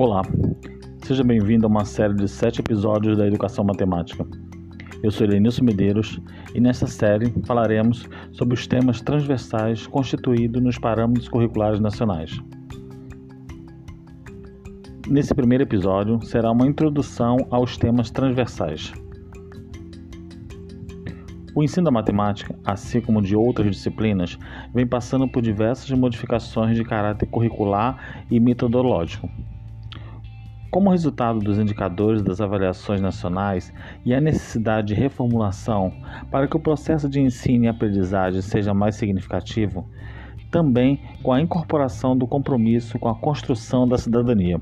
Olá, seja bem-vindo a uma série de sete episódios da Educação Matemática. Eu sou Elenilson Medeiros e nesta série falaremos sobre os temas transversais constituídos nos parâmetros curriculares nacionais. Nesse primeiro episódio será uma introdução aos temas transversais. O ensino da matemática, assim como de outras disciplinas, vem passando por diversas modificações de caráter curricular e metodológico. Como resultado dos indicadores das avaliações nacionais e a necessidade de reformulação para que o processo de ensino e aprendizagem seja mais significativo, também com a incorporação do compromisso com a construção da cidadania.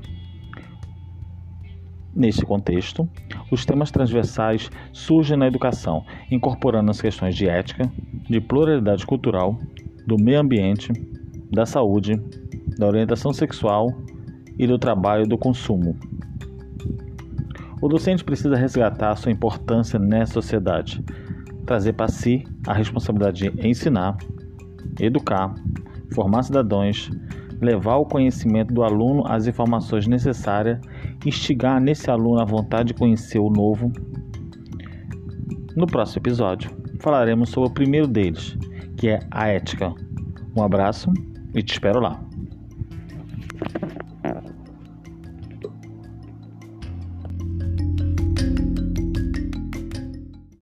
Neste contexto, os temas transversais surgem na educação, incorporando as questões de ética, de pluralidade cultural, do meio ambiente, da saúde, da orientação sexual e do trabalho do consumo. O docente precisa resgatar sua importância nessa sociedade, trazer para si a responsabilidade de ensinar, educar, formar cidadãos, levar o conhecimento do aluno às informações necessárias, instigar nesse aluno a vontade de conhecer o novo. No próximo episódio, falaremos sobre o primeiro deles, que é a ética. Um abraço e te espero lá.